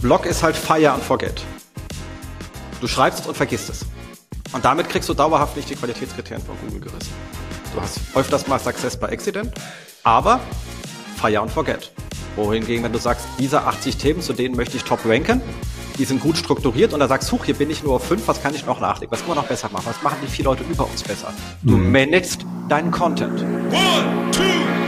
Blog ist halt Fire and Forget. Du schreibst es und vergisst es. Und damit kriegst du dauerhaft nicht die Qualitätskriterien von Google gerissen. Du hast öfters mal Success by Accident, aber Fire and Forget. Wohingegen, wenn du sagst, diese 80 Themen, zu denen möchte ich top ranken, die sind gut strukturiert und da sagst, huch, hier bin ich nur auf 5, was kann ich noch nachlegen? Was können wir noch besser machen? Was machen die vier Leute über uns besser? Du mhm. managst deinen Content. One, two,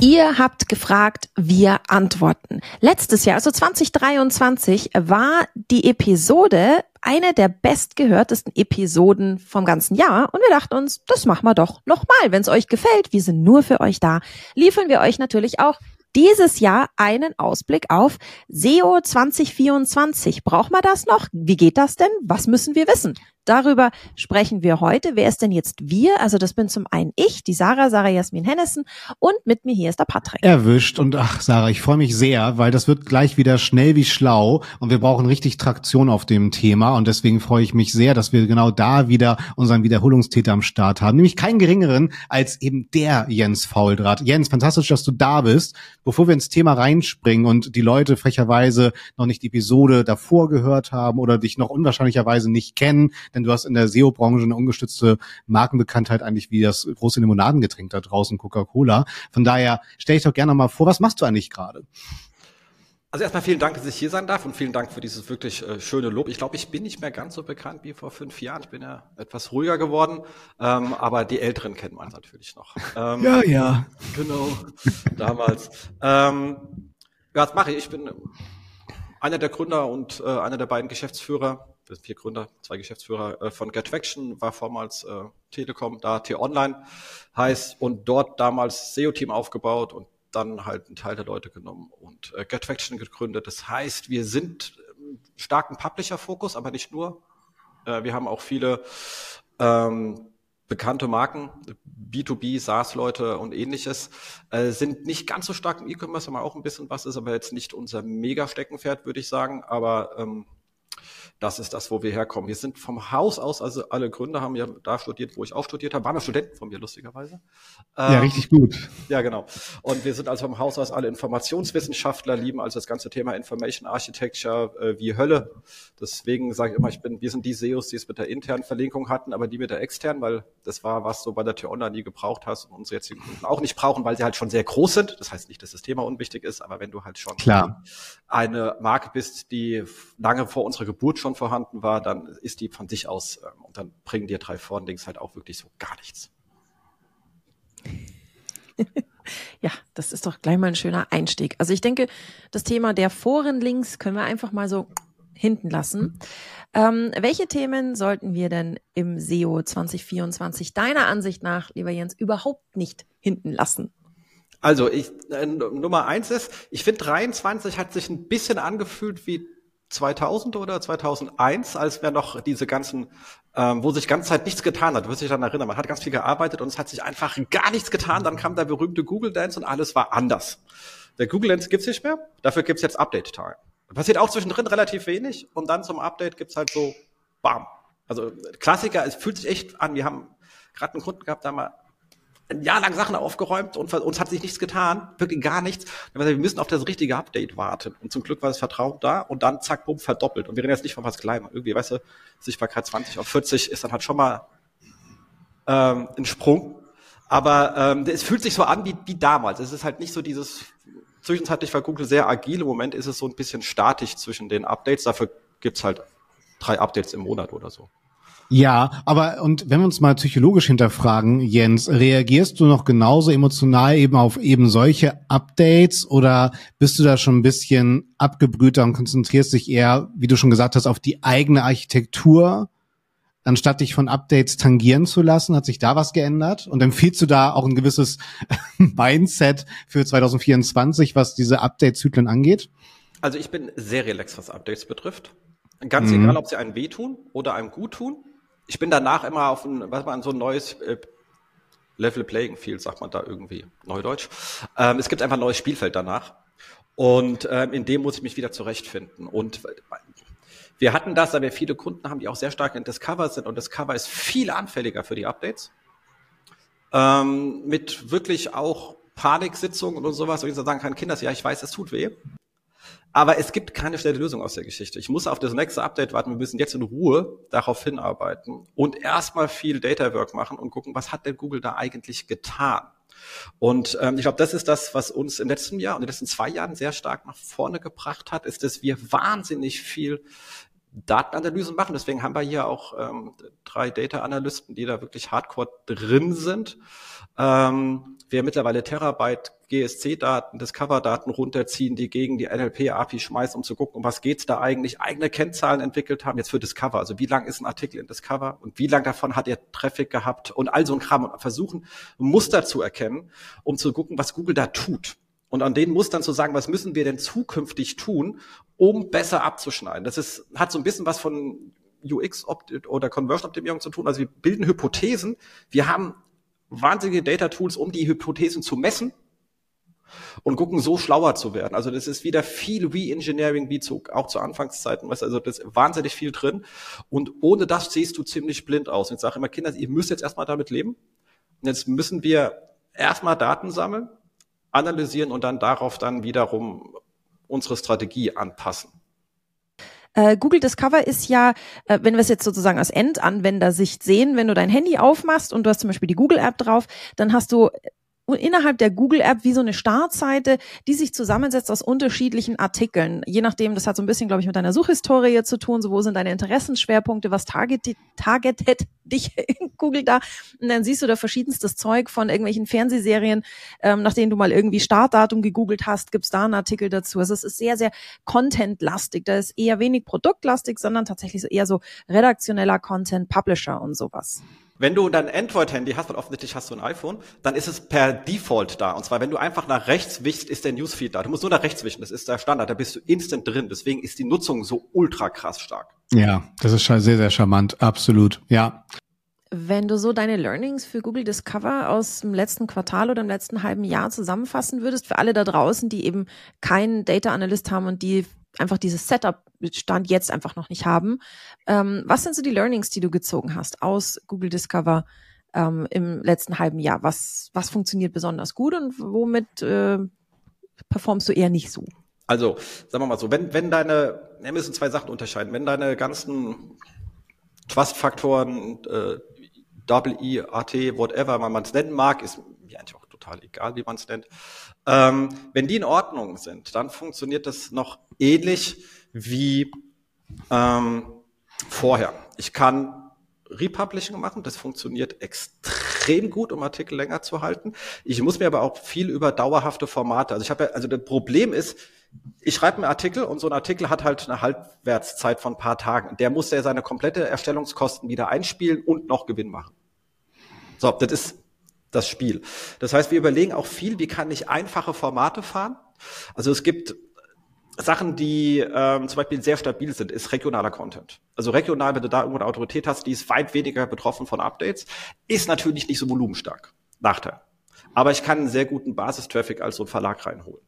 Ihr habt gefragt, wir antworten. Letztes Jahr, also 2023, war die Episode eine der bestgehörtesten Episoden vom ganzen Jahr und wir dachten uns, das machen wir doch nochmal. Wenn es euch gefällt, wir sind nur für euch da, liefern wir euch natürlich auch dieses Jahr einen Ausblick auf SEO 2024. Braucht man das noch? Wie geht das denn? Was müssen wir wissen? Darüber sprechen wir heute. Wer ist denn jetzt wir? Also das bin zum einen ich, die Sarah, Sarah Jasmin Hennessen und mit mir hier ist der Patrick. Erwischt und ach Sarah, ich freue mich sehr, weil das wird gleich wieder schnell wie schlau und wir brauchen richtig Traktion auf dem Thema und deswegen freue ich mich sehr, dass wir genau da wieder unseren Wiederholungstäter am Start haben, nämlich keinen geringeren als eben der Jens Fauldraht. Jens, fantastisch, dass du da bist. Bevor wir ins Thema reinspringen und die Leute frecherweise noch nicht die Episode davor gehört haben oder dich noch unwahrscheinlicherweise nicht kennen, denn du hast in der SEO-Branche eine ungestützte Markenbekanntheit eigentlich wie das große Limonadengetränk da draußen, Coca-Cola. Von daher stell ich doch gerne mal vor, was machst du eigentlich gerade? Also erstmal vielen Dank, dass ich hier sein darf und vielen Dank für dieses wirklich äh, schöne Lob. Ich glaube, ich bin nicht mehr ganz so bekannt wie vor fünf Jahren. Ich bin ja etwas ruhiger geworden, ähm, aber die Älteren kennen man natürlich noch. Ähm, ja, ja. Genau, damals. Ähm, ja, was mache ich? Ich bin einer der Gründer und äh, einer der beiden Geschäftsführer wir sind vier Gründer, zwei Geschäftsführer äh, von GetFaction, war vormals äh, Telekom, da T-Online heißt und dort damals SEO-Team aufgebaut und dann halt einen Teil der Leute genommen und äh, GetFaction gegründet. Das heißt, wir sind starken Publisher-Fokus, aber nicht nur. Äh, wir haben auch viele ähm, bekannte Marken, B2B, SaaS-Leute und ähnliches, äh, sind nicht ganz so stark im E-Commerce, haben auch ein bisschen was, ist aber jetzt nicht unser Mega-Steckenpferd, würde ich sagen, aber ähm, das ist das, wo wir herkommen. Wir sind vom Haus aus, also alle Gründer haben ja da studiert, wo ich auch studiert habe, waren ja Studenten von mir, lustigerweise. Ja, ähm, richtig gut. Ja, genau. Und wir sind also vom Haus aus alle Informationswissenschaftler, lieben also das ganze Thema Information Architecture äh, wie Hölle. Deswegen sage ich immer, ich bin, wir sind die SEOs, die es mit der internen Verlinkung hatten, aber die mit der externen, weil das war, was du bei der T-Online nie gebraucht hast und unsere jetzigen Kunden auch nicht brauchen, weil sie halt schon sehr groß sind. Das heißt nicht, dass das Thema unwichtig ist, aber wenn du halt schon Klar. eine Marke bist, die lange vor unserer Geburt schon vorhanden war, dann ist die von sich aus ähm, und dann bringen dir drei Vorn-Links halt auch wirklich so gar nichts. ja, das ist doch gleich mal ein schöner Einstieg. Also ich denke, das Thema der Forenlinks können wir einfach mal so hinten lassen. Ähm, welche Themen sollten wir denn im SEO 2024 deiner Ansicht nach, lieber Jens, überhaupt nicht hinten lassen? Also ich, äh, Nummer eins ist, ich finde 23 hat sich ein bisschen angefühlt wie 2000 oder 2001, als wir noch diese ganzen, ähm, wo sich ganze Zeit nichts getan hat. Du wirst dich daran erinnern, man hat ganz viel gearbeitet und es hat sich einfach gar nichts getan. Dann kam der berühmte Google Dance und alles war anders. Der Google Dance gibt's nicht mehr, dafür gibt's jetzt Update Time. Passiert auch zwischendrin relativ wenig und dann zum Update gibt's halt so, bam. Also Klassiker, es fühlt sich echt an. Wir haben gerade einen Kunden gehabt, da mal ein Jahr lang Sachen aufgeräumt und uns hat sich nichts getan, wirklich gar nichts. Wir müssen auf das richtige Update warten. Und zum Glück war das Vertrauen da und dann zack, bumm, verdoppelt. Und wir reden jetzt nicht von was Kleinem. Irgendwie, weißt du, Sichtbarkeit 20 auf 40 ist dann halt schon mal ähm, ein Sprung. Aber ähm, es fühlt sich so an wie, wie damals. Es ist halt nicht so dieses, zwischenzeitlich war Google sehr agil. Im Moment ist es so ein bisschen statisch zwischen den Updates. Dafür gibt's halt drei Updates im Monat oder so. Ja, aber und wenn wir uns mal psychologisch hinterfragen, Jens, reagierst du noch genauso emotional eben auf eben solche Updates oder bist du da schon ein bisschen abgebrühter und konzentrierst dich eher, wie du schon gesagt hast, auf die eigene Architektur, anstatt dich von Updates tangieren zu lassen? Hat sich da was geändert? Und empfiehlst du da auch ein gewisses Mindset für 2024, was diese Update-Zyklen angeht? Also ich bin sehr relaxed, was Updates betrifft. Ganz mhm. egal, ob sie einem wehtun oder einem gut tun ich bin danach immer auf ein, was man so ein neues äh, Level Playing Field, sagt man da irgendwie, Neudeutsch. Ähm, es gibt einfach ein neues Spielfeld danach. Und ähm, in dem muss ich mich wieder zurechtfinden. Und wir hatten das, da wir viele Kunden haben, die auch sehr stark in Discover sind. Und Discover ist viel anfälliger für die Updates. Ähm, mit wirklich auch Paniksitzungen und sowas, wo ich sagen kann, Kinders, ja, ich weiß, es tut weh. Aber es gibt keine schnelle Lösung aus der Geschichte. Ich muss auf das nächste Update warten. Wir müssen jetzt in Ruhe darauf hinarbeiten und erstmal viel Data Work machen und gucken, was hat denn Google da eigentlich getan? Und ähm, ich glaube, das ist das, was uns im letzten Jahr und in den letzten zwei Jahren sehr stark nach vorne gebracht hat, ist, dass wir wahnsinnig viel Datenanalysen machen. Deswegen haben wir hier auch ähm, drei Data-Analysten, die da wirklich hardcore drin sind. Ähm, wir mittlerweile Terabyte GSC-Daten, Discover-Daten runterziehen, die gegen die NLP-API schmeißen, um zu gucken, um was geht's da eigentlich, eigene Kennzahlen entwickelt haben, jetzt für Discover. Also wie lang ist ein Artikel in Discover und wie lang davon hat er Traffic gehabt und all so ein Kram und versuchen, Muster zu erkennen, um zu gucken, was Google da tut. Und an den Mustern zu sagen, was müssen wir denn zukünftig tun, um besser abzuschneiden. Das ist, hat so ein bisschen was von UX oder Conversion Optimierung zu tun. Also wir bilden Hypothesen. Wir haben wahnsinnige Data Tools, um die Hypothesen zu messen und gucken, so schlauer zu werden. Also das ist wieder viel Re-Engineering, wie zu, auch zu Anfangszeiten. Weißt, also das ist wahnsinnig viel drin. Und ohne das siehst du ziemlich blind aus. Und ich sage immer, Kinder, ihr müsst jetzt erstmal damit leben. Und jetzt müssen wir erstmal Daten sammeln, analysieren und dann darauf dann wiederum unsere Strategie anpassen. Äh, Google Discover ist ja, äh, wenn wir es jetzt sozusagen aus Endanwendersicht sehen, wenn du dein Handy aufmachst und du hast zum Beispiel die Google App drauf, dann hast du innerhalb der Google App wie so eine Startseite, die sich zusammensetzt aus unterschiedlichen Artikeln. Je nachdem, das hat so ein bisschen, glaube ich, mit deiner Suchhistorie zu tun. So, wo sind deine Interessensschwerpunkte? Was targetet, targetet dich in Google da? Und dann siehst du da verschiedenstes Zeug von irgendwelchen Fernsehserien, ähm, nach denen du mal irgendwie Startdatum gegoogelt hast, gibt's da einen Artikel dazu. Also es ist sehr, sehr contentlastig. Da ist eher wenig produktlastig, sondern tatsächlich eher so redaktioneller Content, Publisher und sowas. Wenn du dein Android-Handy hast, und offensichtlich hast du ein iPhone, dann ist es per Default da. Und zwar, wenn du einfach nach rechts wischst, ist der Newsfeed da. Du musst nur nach rechts wischen. Das ist der Standard. Da bist du instant drin. Deswegen ist die Nutzung so ultra krass stark. Ja, das ist sehr, sehr charmant. Absolut. Ja. Wenn du so deine Learnings für Google Discover aus dem letzten Quartal oder im letzten halben Jahr zusammenfassen würdest, für alle da draußen, die eben keinen Data Analyst haben und die einfach dieses Setup Stand jetzt einfach noch nicht haben. Ähm, was sind so die Learnings, die du gezogen hast aus Google Discover ähm, im letzten halben Jahr? Was, was funktioniert besonders gut und womit äh, performst du eher nicht so? Also, sagen wir mal so, wenn, wenn deine, wir müssen zwei Sachen unterscheiden, wenn deine ganzen Trust-Faktoren, äh, Double E, AT, whatever man es nennen mag, ist mir eigentlich total egal, wie man es nennt. Ähm, wenn die in Ordnung sind, dann funktioniert das noch ähnlich wie ähm, vorher. Ich kann Republishing machen, das funktioniert extrem gut, um Artikel länger zu halten. Ich muss mir aber auch viel über dauerhafte Formate. Also ich habe ja, also das Problem ist, ich schreibe einen Artikel und so ein Artikel hat halt eine Halbwertszeit von ein paar Tagen. Der muss ja seine komplette Erstellungskosten wieder einspielen und noch Gewinn machen. So, das ist das Spiel. Das heißt, wir überlegen auch viel, wie kann ich einfache Formate fahren. Also es gibt Sachen, die ähm, zum Beispiel sehr stabil sind, ist regionaler Content. Also regional, wenn du da irgendwo eine Autorität hast, die ist weit weniger betroffen von Updates, ist natürlich nicht so volumenstark. Nachteil. Aber ich kann einen sehr guten Basistraffic als so ein Verlag reinholen.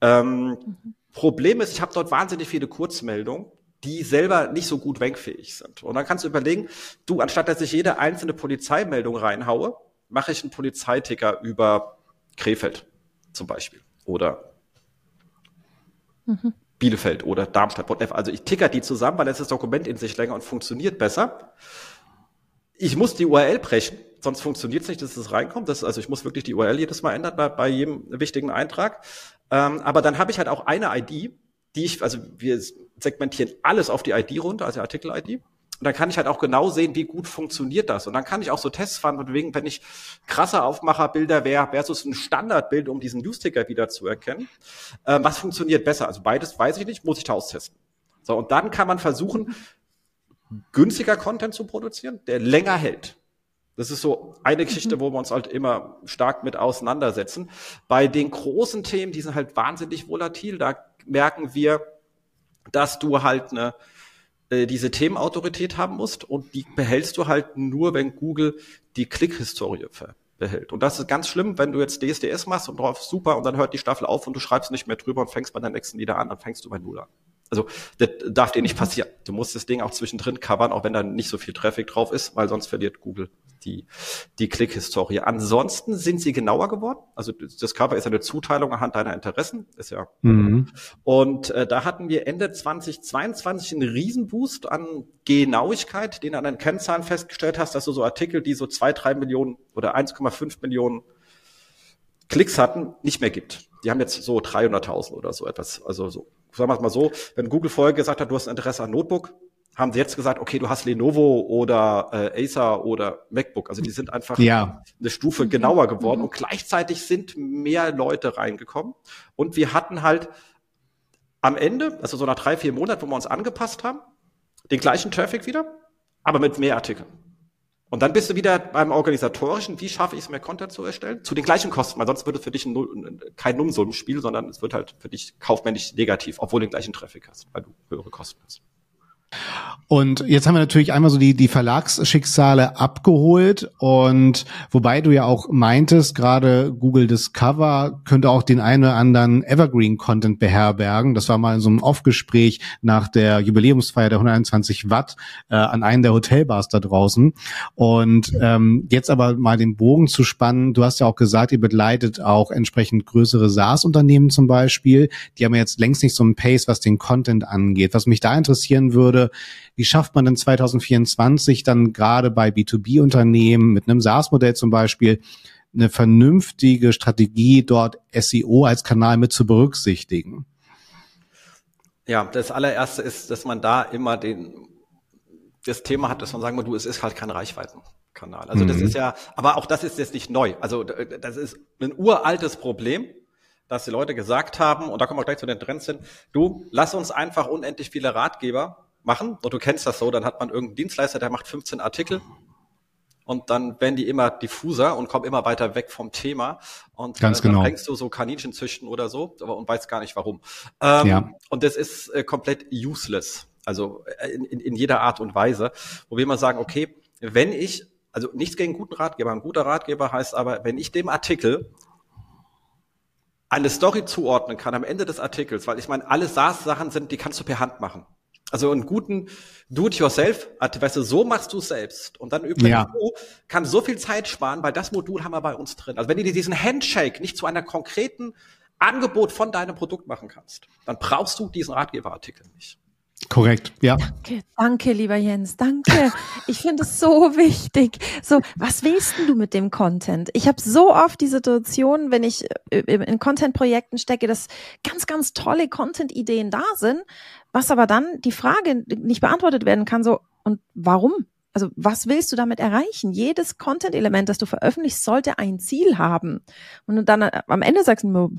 Ähm, mhm. Problem ist, ich habe dort wahnsinnig viele Kurzmeldungen, die selber nicht so gut wenkfähig sind. Und dann kannst du überlegen, du, anstatt dass ich jede einzelne Polizeimeldung reinhaue, mache ich einen Polizeiticker über Krefeld zum Beispiel oder mhm. Bielefeld oder Darmstadt, whatever. Also ich ticker die zusammen, weil es das Dokument in sich länger und funktioniert besser. Ich muss die URL brechen, sonst funktioniert es nicht, dass es reinkommt. Das, also ich muss wirklich die URL jedes Mal ändern bei, bei jedem wichtigen Eintrag. Ähm, aber dann habe ich halt auch eine ID, die ich, also wir segmentieren alles auf die ID runter, also Artikel-ID. Und dann kann ich halt auch genau sehen, wie gut funktioniert das. Und dann kann ich auch so Tests fahren, von wegen, wenn ich krasse Aufmacherbilder wäre, versus ein Standardbild, um diesen Newsticker wieder zu erkennen. Äh, was funktioniert besser? Also beides weiß ich nicht, muss ich da austesten. So, und dann kann man versuchen, günstiger Content zu produzieren, der länger hält. Das ist so eine Geschichte, mhm. wo wir uns halt immer stark mit auseinandersetzen. Bei den großen Themen, die sind halt wahnsinnig volatil, da merken wir, dass du halt eine äh, diese Themenautorität haben musst und die behältst du halt nur, wenn Google die Klickhistorie behält. Und das ist ganz schlimm, wenn du jetzt DSDS machst und drauf super und dann hört die Staffel auf und du schreibst nicht mehr drüber und fängst bei der nächsten wieder an, dann fängst du bei Null an. Also das darf dir nicht passieren. Du musst das Ding auch zwischendrin covern, auch wenn da nicht so viel Traffic drauf ist, weil sonst verliert Google die, die Klick-Historie. Ansonsten sind sie genauer geworden. Also das Cover ist eine Zuteilung anhand deiner Interessen, ist ja. Mhm. Und äh, da hatten wir Ende 2022 einen Riesenboost an Genauigkeit, den du an den Kennzahlen festgestellt hast, dass du so Artikel, die so zwei, drei Millionen oder 1,5 Millionen Klicks hatten, nicht mehr gibt. Die haben jetzt so 300.000 oder so etwas. Also so, sagen wir es mal so, wenn Google vorher gesagt hat, du hast ein Interesse an Notebook, haben sie jetzt gesagt, okay, du hast Lenovo oder äh, Acer oder MacBook. Also die sind einfach ja. eine Stufe genauer geworden und gleichzeitig sind mehr Leute reingekommen. Und wir hatten halt am Ende, also so nach drei, vier Monaten, wo wir uns angepasst haben, den gleichen Traffic wieder, aber mit mehr Artikeln. Und dann bist du wieder beim organisatorischen, wie schaffe ich es, mehr Content zu erstellen? Zu den gleichen Kosten, weil sonst würde es für dich ein, kein Nullsummenspiel, sondern es wird halt für dich kaufmännisch negativ, obwohl du den gleichen Traffic hast, weil du höhere Kosten hast. Und jetzt haben wir natürlich einmal so die, die Verlagsschicksale abgeholt und wobei du ja auch meintest, gerade Google Discover könnte auch den einen oder anderen Evergreen-Content beherbergen. Das war mal in so einem Off-Gespräch nach der Jubiläumsfeier der 121 Watt äh, an einen der Hotelbars da draußen. Und ähm, jetzt aber mal den Bogen zu spannen, du hast ja auch gesagt, ihr begleitet auch entsprechend größere SaaS-Unternehmen zum Beispiel. Die haben jetzt längst nicht so einen Pace, was den Content angeht. Was mich da interessieren würde, wie schafft man denn 2024 dann gerade bei B2B-Unternehmen mit einem SaaS-Modell zum Beispiel eine vernünftige Strategie, dort SEO als Kanal mit zu berücksichtigen? Ja, das allererste ist, dass man da immer den, das Thema hat, dass man sagen muss, du, es ist halt kein Reichweitenkanal. Also mhm. das ist ja, aber auch das ist jetzt nicht neu. Also das ist ein uraltes Problem, dass die Leute gesagt haben, und da kommen wir gleich zu den Trends hin, du, lass uns einfach unendlich viele Ratgeber machen. Und du kennst das so, dann hat man irgendeinen Dienstleister, der macht 15 Artikel und dann werden die immer diffuser und kommen immer weiter weg vom Thema. Und Ganz äh, dann genau. fängst du so Kaninchen züchten oder so, aber und weißt gar nicht warum. Ähm, ja. Und das ist äh, komplett useless. Also äh, in, in, in jeder Art und Weise, wo wir immer sagen, okay, wenn ich, also nichts gegen guten Ratgeber, ein guter Ratgeber heißt aber, wenn ich dem Artikel eine Story zuordnen kann am Ende des Artikels, weil ich meine, alle SaaS-Sachen sind, die kannst du per Hand machen. Also einen guten Do-it-yourself, weißt du, so machst du es selbst. Und dann übrigens, ja. du kannst so viel Zeit sparen, weil das Modul haben wir bei uns drin. Also wenn du dir diesen Handshake nicht zu einer konkreten Angebot von deinem Produkt machen kannst, dann brauchst du diesen Ratgeberartikel nicht. Korrekt, ja. Danke, danke, lieber Jens, danke. Ich finde es so wichtig. So, was willst du mit dem Content? Ich habe so oft die Situation, wenn ich äh, in Content-Projekten stecke, dass ganz, ganz tolle Content-Ideen da sind, was aber dann die Frage nicht beantwortet werden kann, so, und warum? Also was willst du damit erreichen? Jedes Content-Element, das du veröffentlichst, sollte ein Ziel haben. Und dann äh, am Ende sagst du,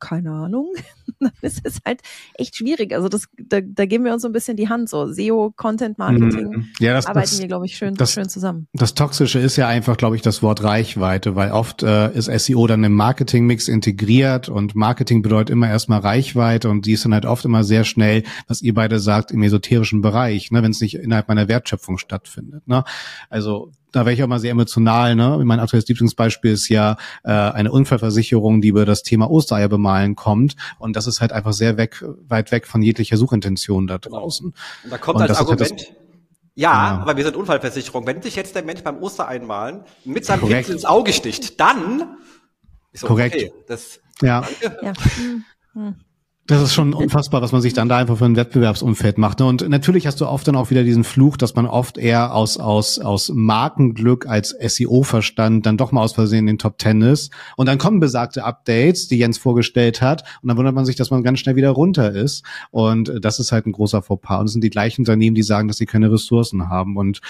keine Ahnung, dann ist es halt echt schwierig. Also das, da, da geben wir uns so ein bisschen die Hand. So SEO, Content Marketing, mhm. ja, das, arbeiten das, wir, glaube ich, schön, das, schön zusammen. Das Toxische ist ja einfach, glaube ich, das Wort Reichweite, weil oft äh, ist SEO dann im Marketing-Mix integriert und Marketing bedeutet immer erstmal Reichweite und die ist dann halt oft immer sehr schnell, was ihr beide sagt, im esoterischen Bereich, ne, wenn es nicht innerhalb meiner Wertschöpfung stattfindet stattfindet. Ne? Also da wäre ich auch mal sehr emotional. Ne? Mein aktuelles Lieblingsbeispiel ist ja äh, eine Unfallversicherung, die über das Thema Ostereier bemalen kommt. Und das ist halt einfach sehr weg, weit weg von jeglicher Suchintention da draußen. Und da kommt und als Argument, halt ja, ja, aber wir sind Unfallversicherung. Wenn sich jetzt der Mensch beim Ostereinmalen mit seinem Korrekt. Pinsel ins Auge sticht, dann ist so, Korrekt. Okay, das, ja. Danke. ja. Das ist schon unfassbar, was man sich dann da einfach für ein Wettbewerbsumfeld macht. Ne? Und natürlich hast du oft dann auch wieder diesen Fluch, dass man oft eher aus, aus, aus Markenglück als SEO-Verstand dann doch mal aus Versehen in den Top Ten ist. Und dann kommen besagte Updates, die Jens vorgestellt hat. Und dann wundert man sich, dass man ganz schnell wieder runter ist. Und das ist halt ein großer Fauxpas. Und es sind die gleichen Unternehmen, die sagen, dass sie keine Ressourcen haben. Und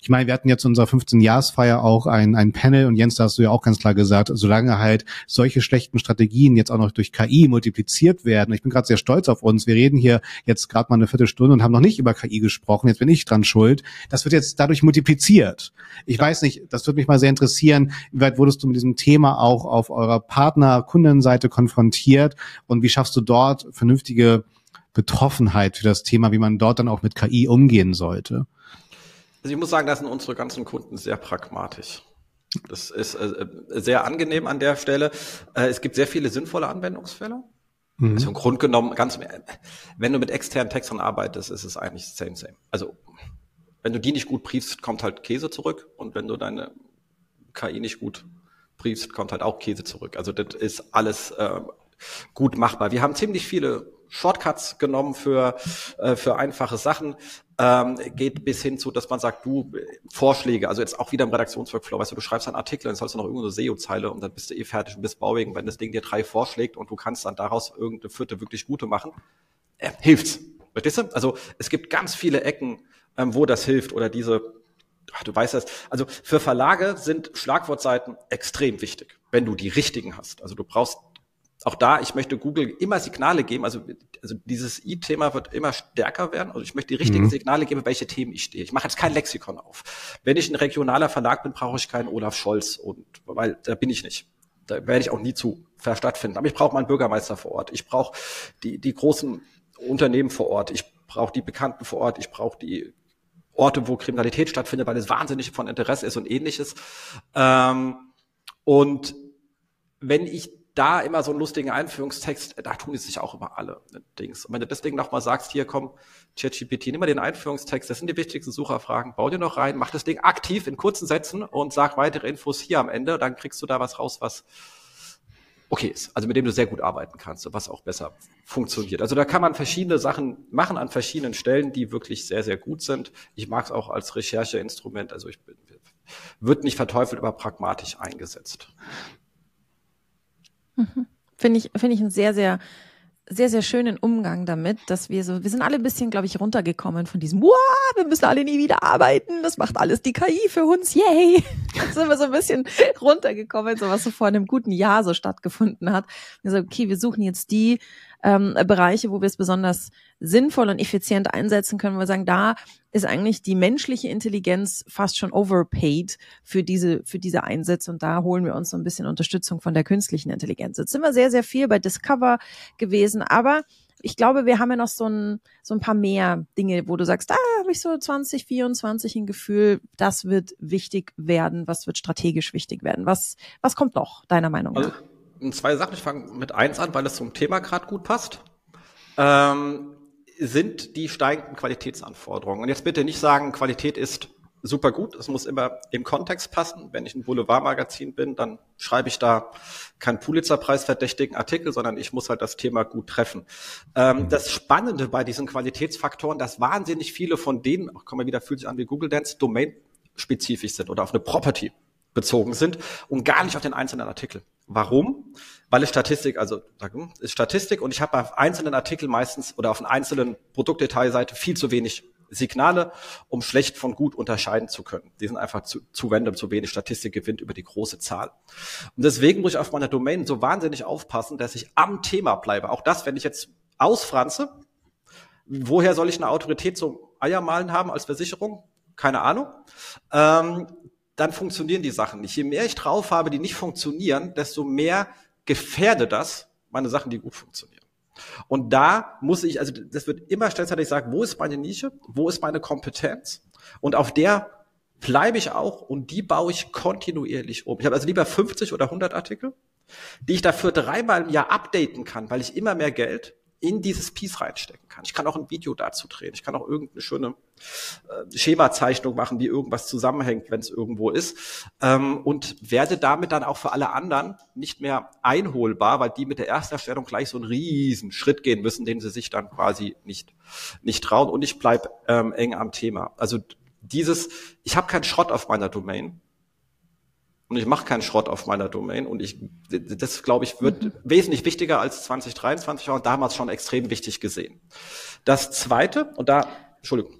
ich meine, wir hatten jetzt unserer 15-Jahresfeier auch ein, ein Panel. Und Jens, da hast du ja auch ganz klar gesagt, solange halt solche schlechten Strategien jetzt auch noch durch KI multipliziert werden, ich bin gerade sehr stolz auf uns. Wir reden hier jetzt gerade mal eine Viertelstunde und haben noch nicht über KI gesprochen. Jetzt bin ich dran schuld. Das wird jetzt dadurch multipliziert. Ich ja. weiß nicht, das würde mich mal sehr interessieren. Wie weit wurdest du mit diesem Thema auch auf eurer Partner-Kundenseite konfrontiert und wie schaffst du dort vernünftige Betroffenheit für das Thema, wie man dort dann auch mit KI umgehen sollte? Also ich muss sagen, da sind unsere ganzen Kunden sehr pragmatisch. Das ist äh, sehr angenehm an der Stelle. Äh, es gibt sehr viele sinnvolle Anwendungsfälle. Mhm. Also im Grunde genommen, ganz, wenn du mit externen Textern arbeitest, ist es eigentlich same, same. Also, wenn du die nicht gut briefst, kommt halt Käse zurück. Und wenn du deine KI nicht gut briefst, kommt halt auch Käse zurück. Also, das ist alles äh, gut machbar. Wir haben ziemlich viele Shortcuts genommen für, äh, für einfache Sachen, ähm, geht bis hin zu, dass man sagt, du, Vorschläge, also jetzt auch wieder im Redaktionsworkflow, weißt du, du schreibst einen Artikel, dann sollst du noch irgendeine SEO-Zeile und dann bist du eh fertig und bist bauwegen, wenn das Ding dir drei vorschlägt und du kannst dann daraus irgendeine vierte wirklich gute machen, äh, hilft's. Verstehst du? Also es gibt ganz viele Ecken, ähm, wo das hilft oder diese ach, du weißt das, also für Verlage sind Schlagwortseiten extrem wichtig, wenn du die richtigen hast. Also du brauchst auch da, ich möchte Google immer Signale geben. Also, also dieses I-Thema wird immer stärker werden. Also ich möchte die richtigen mhm. Signale geben, welche Themen ich stehe. Ich mache jetzt kein Lexikon auf. Wenn ich ein regionaler Verlag bin, brauche ich keinen Olaf Scholz und weil da bin ich nicht. Da werde ich auch nie zu stattfinden. Aber ich brauche meinen Bürgermeister vor Ort. Ich brauche die, die großen Unternehmen vor Ort. Ich brauche die Bekannten vor Ort. Ich brauche die Orte, wo Kriminalität stattfindet, weil es wahnsinnig von Interesse ist und ähnliches. Ähm, und wenn ich da immer so einen lustigen Einführungstext, da tun es sich auch immer alle Dings. Und wenn du deswegen nochmal sagst, hier komm, ChatGPT, nimm mal den Einführungstext, das sind die wichtigsten Sucherfragen, bau dir noch rein, mach das Ding aktiv in kurzen Sätzen und sag weitere Infos hier am Ende, dann kriegst du da was raus, was okay ist, also mit dem du sehr gut arbeiten kannst, was auch besser funktioniert. Also da kann man verschiedene Sachen machen an verschiedenen Stellen, die wirklich sehr, sehr gut sind. Ich mag es auch als Rechercheinstrument, also ich bin, wird nicht verteufelt, aber pragmatisch eingesetzt. Mhm. Finde ich, finde ich einen sehr, sehr, sehr, sehr schönen Umgang damit, dass wir so, wir sind alle ein bisschen, glaube ich, runtergekommen von diesem, wow, wir müssen alle nie wieder arbeiten, das macht alles die KI für uns, yay. Jetzt sind wir so ein bisschen runtergekommen, so was so vor einem guten Jahr so stattgefunden hat. Wir sagen, okay, wir suchen jetzt die ähm, Bereiche, wo wir es besonders sinnvoll und effizient einsetzen können, wo wir sagen, da ist eigentlich die menschliche Intelligenz fast schon overpaid für diese, für diese Einsätze und da holen wir uns so ein bisschen Unterstützung von der künstlichen Intelligenz. Jetzt sind wir sehr, sehr viel bei Discover gewesen, aber ich glaube, wir haben ja noch so ein, so ein paar mehr Dinge, wo du sagst, da habe ich so 2024 ein Gefühl, das wird wichtig werden, was wird strategisch wichtig werden. Was, was kommt noch, deiner Meinung nach? Also, zwei Sachen. Ich fange mit eins an, weil es zum Thema gerade gut passt. Ähm, sind die steigenden Qualitätsanforderungen. Und jetzt bitte nicht sagen, Qualität ist super gut. Es muss immer im Kontext passen. Wenn ich ein Boulevardmagazin bin, dann schreibe ich da keinen Pulitzerpreis verdächtigen Artikel, sondern ich muss halt das Thema gut treffen. Ähm, das Spannende bei diesen Qualitätsfaktoren, dass wahnsinnig viele von denen, ach, komm mal wieder, fühlt sich an wie Google Dance, domain-spezifisch sind oder auf eine Property bezogen sind und gar nicht auf den einzelnen Artikel. Warum? Weil es Statistik, also ist Statistik und ich habe auf einzelnen Artikeln meistens oder auf einer einzelnen Produktdetailseite viel zu wenig Signale, um schlecht von gut unterscheiden zu können. Die sind einfach zu, zu random, zu wenig Statistik gewinnt über die große Zahl. Und deswegen muss ich auf meiner Domain so wahnsinnig aufpassen, dass ich am Thema bleibe. Auch das, wenn ich jetzt ausfranze, woher soll ich eine Autorität zum Eiermalen haben als Versicherung? Keine Ahnung. Ähm, dann funktionieren die Sachen nicht. Je mehr ich drauf habe, die nicht funktionieren, desto mehr gefährde das meine Sachen, die gut funktionieren. Und da muss ich, also das wird immer stellenweise sagen, wo ist meine Nische, wo ist meine Kompetenz? Und auf der bleibe ich auch und die baue ich kontinuierlich um. Ich habe also lieber 50 oder 100 Artikel, die ich dafür dreimal im Jahr updaten kann, weil ich immer mehr Geld in dieses Piece reinstecken kann. Ich kann auch ein Video dazu drehen. Ich kann auch irgendeine schöne äh, Schemazeichnung machen, wie irgendwas zusammenhängt, wenn es irgendwo ist. Ähm, und werde damit dann auch für alle anderen nicht mehr einholbar, weil die mit der Ersterstellung gleich so einen riesen Schritt gehen müssen, den sie sich dann quasi nicht, nicht trauen. Und ich bleib ähm, eng am Thema. Also dieses, ich habe keinen Schrott auf meiner Domain und ich mache keinen Schrott auf meiner Domain und ich das glaube ich wird mhm. wesentlich wichtiger als 2023 war und damals schon extrem wichtig gesehen. Das zweite und da Entschuldigung.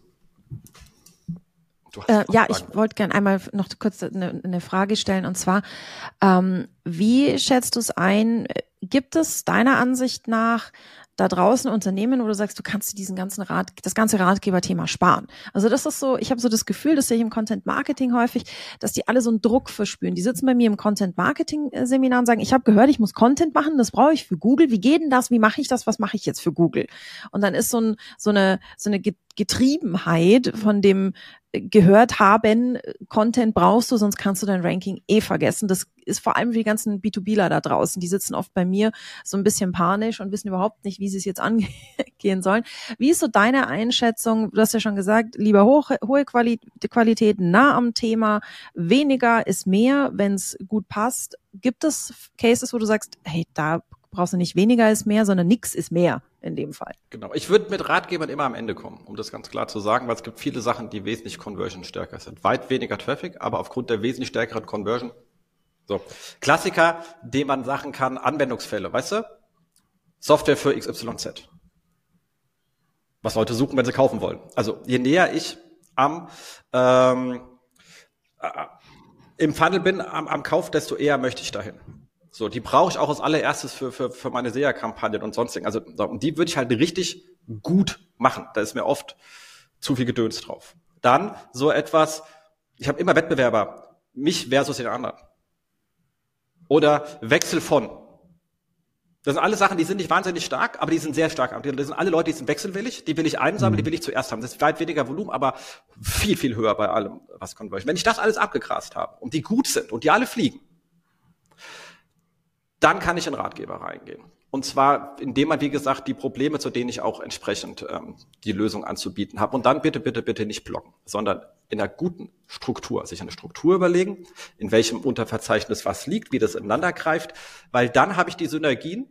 Äh, ja, ich wollte gern einmal noch kurz eine, eine Frage stellen und zwar ähm, wie schätzt du es ein? Gibt es deiner Ansicht nach da draußen Unternehmen, wo du sagst, du kannst dir diesen ganzen Rat, das ganze Ratgeberthema sparen. Also das ist so, ich habe so das Gefühl, das sehe ich im Content Marketing häufig, dass die alle so einen Druck verspüren. Die sitzen bei mir im Content Marketing Seminar und sagen, ich habe gehört, ich muss Content machen, das brauche ich für Google. Wie geht denn das? Wie mache ich das? Was mache ich jetzt für Google? Und dann ist so, ein, so eine so eine Getriebenheit von dem gehört haben, Content brauchst du, sonst kannst du dein Ranking eh vergessen. Das ist vor allem für die ganzen B2Bler da draußen. Die sitzen oft bei mir so ein bisschen panisch und wissen überhaupt nicht, wie sie es jetzt angehen sollen. Wie ist so deine Einschätzung? Du hast ja schon gesagt, lieber hoch, hohe Qualität, nah am Thema, weniger ist mehr, wenn es gut passt. Gibt es Cases, wo du sagst, hey, da brauchst du nicht weniger ist mehr, sondern nix ist mehr in dem Fall. Genau. Ich würde mit Ratgebern immer am Ende kommen, um das ganz klar zu sagen, weil es gibt viele Sachen, die wesentlich Conversion stärker sind. Weit weniger Traffic, aber aufgrund der wesentlich stärkeren Conversion. So. Klassiker, den man sagen kann, Anwendungsfälle, weißt du? Software für XYZ. Was Leute suchen, wenn sie kaufen wollen. Also je näher ich am ähm, äh, im Funnel bin am, am Kauf, desto eher möchte ich dahin. So, die brauche ich auch als allererstes für, für, für meine SEA-Kampagnen und sonstigen. Also, und die würde ich halt richtig gut machen. Da ist mir oft zu viel Gedöns drauf. Dann so etwas, ich habe immer Wettbewerber, mich versus den anderen. Oder Wechsel von. Das sind alle Sachen, die sind nicht wahnsinnig stark, aber die sind sehr stark. Das sind alle Leute, die sind wechselwillig, die will ich einsammeln, mhm. die will ich zuerst haben. Das ist weit weniger Volumen, aber viel, viel höher bei allem, was Conversion. Wenn ich das alles abgegrast habe und die gut sind und die alle fliegen, dann kann ich in Ratgeber reingehen. Und zwar, indem man, wie gesagt, die Probleme, zu denen ich auch entsprechend ähm, die Lösung anzubieten habe. Und dann bitte, bitte, bitte nicht blocken, sondern in einer guten Struktur, sich eine Struktur überlegen, in welchem Unterverzeichnis was liegt, wie das ineinander greift, weil dann habe ich die Synergien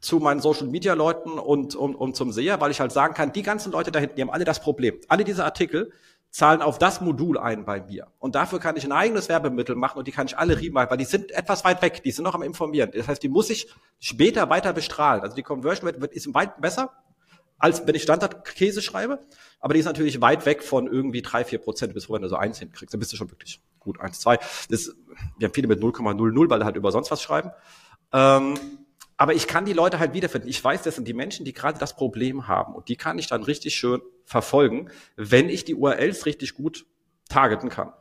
zu meinen Social Media Leuten und, und, und zum Seher, weil ich halt sagen kann, die ganzen Leute da hinten, die haben alle das Problem. Alle diese Artikel zahlen auf das Modul ein bei mir. Und dafür kann ich ein eigenes Werbemittel machen und die kann ich alle remarken, weil die sind etwas weit weg, die sind noch am Informieren. Das heißt, die muss ich später weiter bestrahlen. Also die Conversion wird, wird ist weit besser, als wenn ich Standardkäse schreibe. Aber die ist natürlich weit weg von irgendwie drei, vier Prozent, bis wenn du so eins hinkriegst. Dann bist du schon wirklich gut. Eins, zwei. Das, wir haben viele mit 0,00, weil die halt über sonst was schreiben. Ähm, aber ich kann die Leute halt wiederfinden. Ich weiß, das sind die Menschen, die gerade das Problem haben. Und die kann ich dann richtig schön verfolgen, wenn ich die URLs richtig gut targeten kann.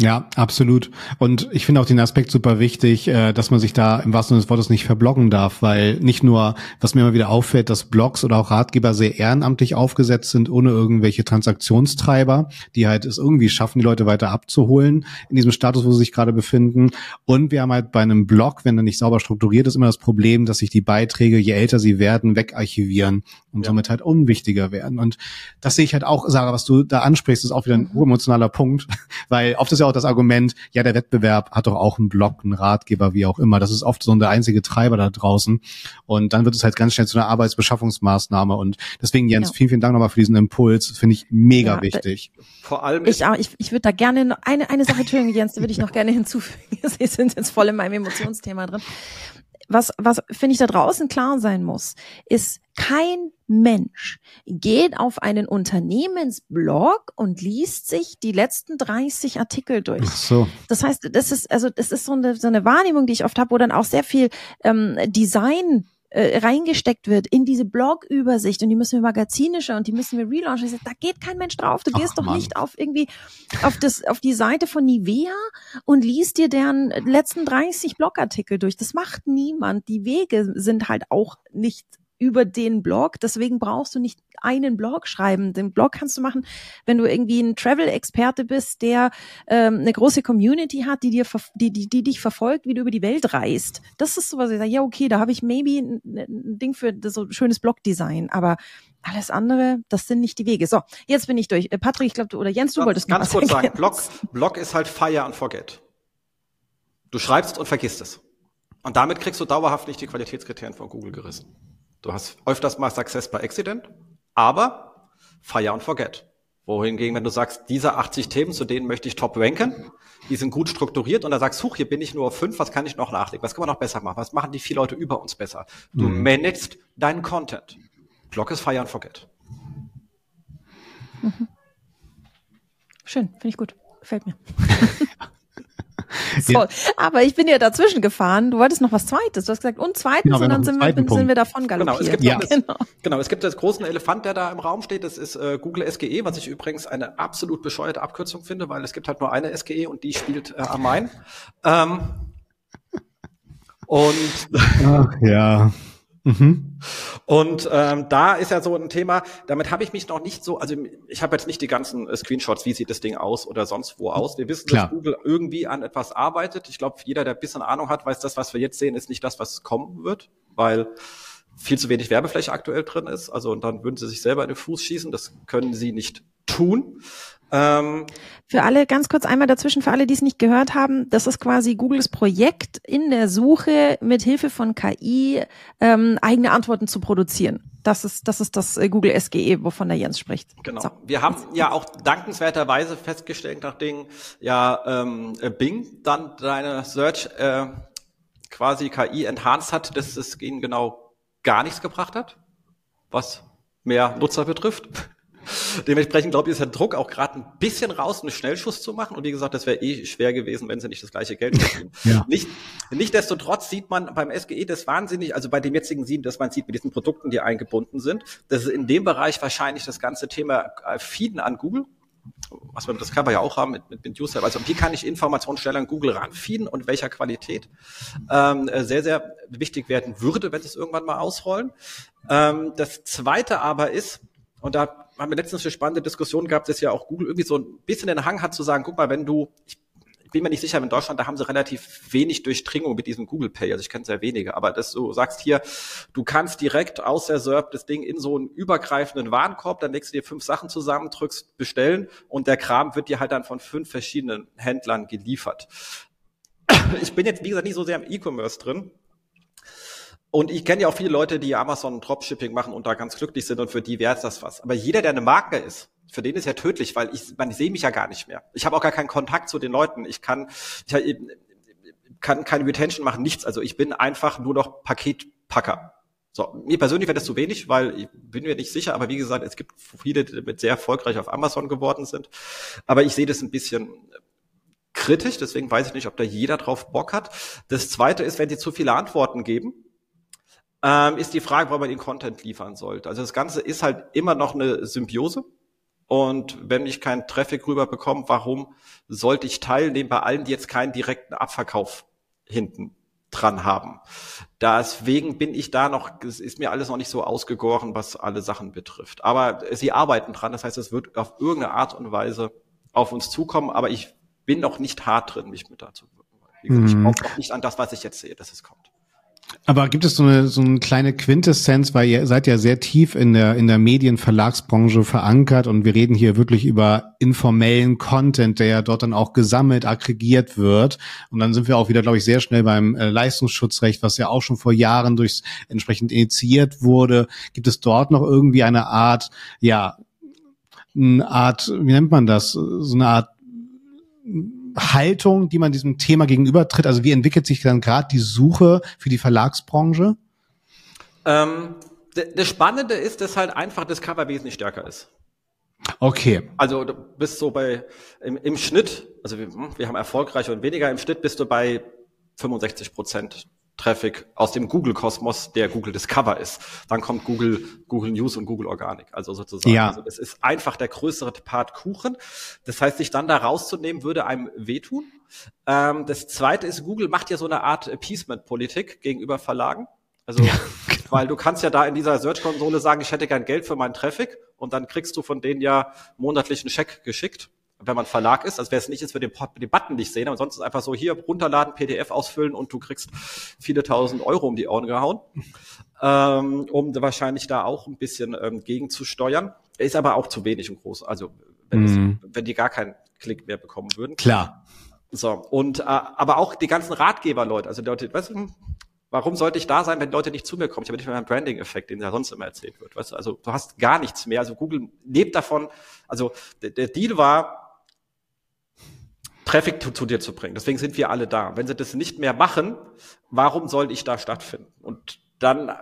Ja, absolut. Und ich finde auch den Aspekt super wichtig, äh, dass man sich da im wahrsten Sinne des Wortes nicht verbloggen darf, weil nicht nur, was mir immer wieder auffällt, dass Blogs oder auch Ratgeber sehr ehrenamtlich aufgesetzt sind, ohne irgendwelche Transaktionstreiber, die halt es irgendwie schaffen, die Leute weiter abzuholen in diesem Status, wo sie sich gerade befinden. Und wir haben halt bei einem Blog, wenn er nicht sauber strukturiert ist, immer das Problem, dass sich die Beiträge, je älter sie werden, wegarchivieren und ja. somit halt unwichtiger werden. Und das sehe ich halt auch, Sarah, was du da ansprichst, ist auch wieder ein emotionaler Punkt, weil oft ist ja auch das Argument, ja, der Wettbewerb hat doch auch einen Blog, einen Ratgeber, wie auch immer. Das ist oft so der einzige Treiber da draußen. Und dann wird es halt ganz schnell zu einer Arbeitsbeschaffungsmaßnahme. Und deswegen, Jens, ja. vielen, vielen Dank nochmal für diesen Impuls. Finde ich mega ja, wichtig. Vor allem. Ich, ich, ich würde da gerne eine, eine Sache, Entschuldigung, Jens, die würde ich noch gerne hinzufügen. Sie sind jetzt voll in meinem Emotionsthema drin was, was finde ich da draußen klar sein muss, ist, kein Mensch geht auf einen Unternehmensblog und liest sich die letzten 30 Artikel durch. Ach so. Das heißt, das ist, also, das ist so eine, so eine Wahrnehmung, die ich oft habe, wo dann auch sehr viel ähm, Design äh, reingesteckt wird in diese Blog-Übersicht und die müssen wir magazinischer und die müssen wir relaunchen. Ich sag, da geht kein Mensch drauf. Du Ach, gehst doch Mann. nicht auf irgendwie auf das auf die Seite von Nivea und liest dir deren letzten 30 Blogartikel durch. Das macht niemand. Die Wege sind halt auch nicht über den Blog. Deswegen brauchst du nicht einen Blog schreiben. Den Blog kannst du machen, wenn du irgendwie ein Travel-Experte bist, der ähm, eine große Community hat, die dir die, die, die dich verfolgt, wie du über die Welt reist. Das ist so was ich sage, ja, okay, da habe ich maybe ein, ein Ding für so ein schönes Blog-Design, aber alles andere, das sind nicht die Wege. So, jetzt bin ich durch. Äh, Patrick, ich glaube, du oder Jens, du ganz, wolltest ganz kurz sagen. Blog, Blog ist halt Fire and Forget. Du schreibst und vergisst es. Und damit kriegst du dauerhaft nicht die Qualitätskriterien von Google gerissen. Du hast öfters mal Success by Accident, aber fire and forget. Wohingegen, wenn du sagst, diese 80 Themen, zu denen möchte ich top ranken, die sind gut strukturiert und da sagst, huch, hier bin ich nur auf fünf, was kann ich noch nachlegen? Was kann man noch besser machen? Was machen die vier Leute über uns besser? Du mhm. managst deinen Content. Block ist fire and forget. Mhm. Schön, finde ich gut. Gefällt mir. so, aber ich bin ja dazwischen gefahren. Du wolltest noch was Zweites. Du hast gesagt, und Zweitens, genau, und dann sind wir, sind wir davon galoppiert. Genau, es gibt, ja. das, genau. genau, es gibt das großen Elefant, der da im Raum steht. Das ist äh, Google SGE, was ich übrigens eine absolut bescheuerte Abkürzung finde, weil es gibt halt nur eine SGE und die spielt äh, am Main. Ähm, und Ach, ja. Mhm. Und ähm, da ist ja so ein Thema, damit habe ich mich noch nicht so, also ich habe jetzt nicht die ganzen äh, Screenshots, wie sieht das Ding aus oder sonst wo aus. Wir wissen, Klar. dass Google irgendwie an etwas arbeitet. Ich glaube, jeder, der ein bisschen Ahnung hat, weiß, das, was wir jetzt sehen, ist nicht das, was kommen wird, weil viel zu wenig Werbefläche aktuell drin ist. Also und dann würden sie sich selber in den Fuß schießen. Das können sie nicht tun. Ähm, für alle, ganz kurz einmal dazwischen, für alle, die es nicht gehört haben, das ist quasi Googles Projekt in der Suche mit Hilfe von KI ähm, eigene Antworten zu produzieren. Das ist das, ist das äh, Google SGE, wovon der Jens spricht. Genau. So. Wir haben ja auch dankenswerterweise festgestellt, nachdem ja ähm, Bing dann deine Search äh, quasi KI enhanced hat, dass es ihnen genau gar nichts gebracht hat, was mehr Nutzer betrifft. Dementsprechend glaube ich, ist der Druck auch gerade ein bisschen raus, einen Schnellschuss zu machen. Und wie gesagt, das wäre eh schwer gewesen, wenn sie nicht das gleiche Geld verdienen. ja. Nicht, Nichtsdestotrotz sieht man beim SGE das wahnsinnig, also bei dem jetzigen Sieben, dass man sieht mit diesen Produkten, die eingebunden sind, dass in dem Bereich wahrscheinlich das ganze Thema äh, Feeden an Google was wir mit das Cover ja auch haben mit, mit, mit User, also wie kann ich Informationen schneller an Google ranfeeden und welcher Qualität ähm, äh, sehr, sehr wichtig werden würde, wenn sie es irgendwann mal ausrollen. Ähm, das zweite aber ist, und da haben wir letztens eine spannende Diskussion gehabt, dass ja auch Google irgendwie so ein bisschen den Hang hat zu sagen, guck mal, wenn du, ich bin mir nicht sicher, in Deutschland, da haben sie relativ wenig Durchdringung mit diesem Google Pay, also ich kenne sehr wenige, aber dass du sagst hier, du kannst direkt aus der SERP das Ding in so einen übergreifenden Warenkorb, dann legst du dir fünf Sachen zusammen, drückst bestellen und der Kram wird dir halt dann von fünf verschiedenen Händlern geliefert. Ich bin jetzt, wie gesagt, nicht so sehr im E-Commerce drin, und ich kenne ja auch viele Leute, die Amazon Dropshipping machen und da ganz glücklich sind und für die wäre das was. Aber jeder, der eine Marke ist, für den ist ja tödlich, weil ich, man, sehe mich ja gar nicht mehr. Ich habe auch gar keinen Kontakt zu den Leuten. Ich kann, ich kann keine Retention machen, nichts. Also ich bin einfach nur noch Paketpacker. So, mir persönlich wäre das zu wenig, weil ich bin mir nicht sicher, aber wie gesagt, es gibt viele, die mit sehr erfolgreich auf Amazon geworden sind. Aber ich sehe das ein bisschen kritisch, deswegen weiß ich nicht, ob da jeder drauf Bock hat. Das zweite ist, wenn sie zu viele Antworten geben, ähm, ist die Frage, wo man den Content liefern sollte. Also das Ganze ist halt immer noch eine Symbiose. Und wenn ich keinen Traffic rüber bekomme, warum sollte ich teilnehmen bei allen, die jetzt keinen direkten Abverkauf hinten dran haben? Deswegen bin ich da noch, es ist mir alles noch nicht so ausgegoren, was alle Sachen betrifft. Aber sie arbeiten dran, das heißt, es wird auf irgendeine Art und Weise auf uns zukommen, aber ich bin noch nicht hart drin, mich mit dazu. Ich mhm. glaube noch nicht an das, was ich jetzt sehe, dass es kommt. Aber gibt es so eine, so eine kleine Quintessenz, weil ihr seid ja sehr tief in der, in der Medienverlagsbranche verankert und wir reden hier wirklich über informellen Content, der ja dort dann auch gesammelt, aggregiert wird. Und dann sind wir auch wieder, glaube ich, sehr schnell beim äh, Leistungsschutzrecht, was ja auch schon vor Jahren durchs entsprechend initiiert wurde. Gibt es dort noch irgendwie eine Art, ja, eine Art, wie nennt man das? So eine Art Haltung, die man diesem Thema gegenübertritt? Also wie entwickelt sich dann gerade die Suche für die Verlagsbranche? Ähm, das Spannende ist, dass halt einfach das Cover wesentlich stärker ist. Okay. Also du bist so bei im, im Schnitt, also wir, hm, wir haben erfolgreicher und weniger, im Schnitt bist du bei 65 Prozent Traffic aus dem Google-Kosmos, der Google Discover ist. Dann kommt Google, Google News und Google Organic. Also sozusagen. Ja. Also das ist einfach der größere Part Kuchen. Das heißt, sich dann da rauszunehmen, würde einem wehtun. Ähm, das zweite ist, Google macht ja so eine Art Appeasement-Politik gegenüber Verlagen. Also, ja, genau. weil du kannst ja da in dieser Search-Konsole sagen, ich hätte gern Geld für meinen Traffic und dann kriegst du von denen ja monatlichen Scheck geschickt wenn man Verlag ist, also wer es nicht ist, wird den, den Button nicht sehen, aber sonst ist einfach so hier runterladen, PDF ausfüllen und du kriegst viele tausend Euro um die Ohren gehauen, ähm, um wahrscheinlich da auch ein bisschen ähm, gegenzusteuern. Ist aber auch zu wenig und groß, also wenn, mhm. es, wenn die gar keinen Klick mehr bekommen würden. Klar. So, und äh, aber auch die ganzen Ratgeber-Leute, also Leute, weißt du, warum sollte ich da sein, wenn Leute nicht zu mir kommen? Ich habe nicht mehr meinen Branding-Effekt, den ja sonst immer erzählt wird. Weißt du, also du hast gar nichts mehr. Also Google lebt davon. Also der, der Deal war, Traffic zu, zu, dir zu bringen. Deswegen sind wir alle da. Wenn sie das nicht mehr machen, warum soll ich da stattfinden? Und dann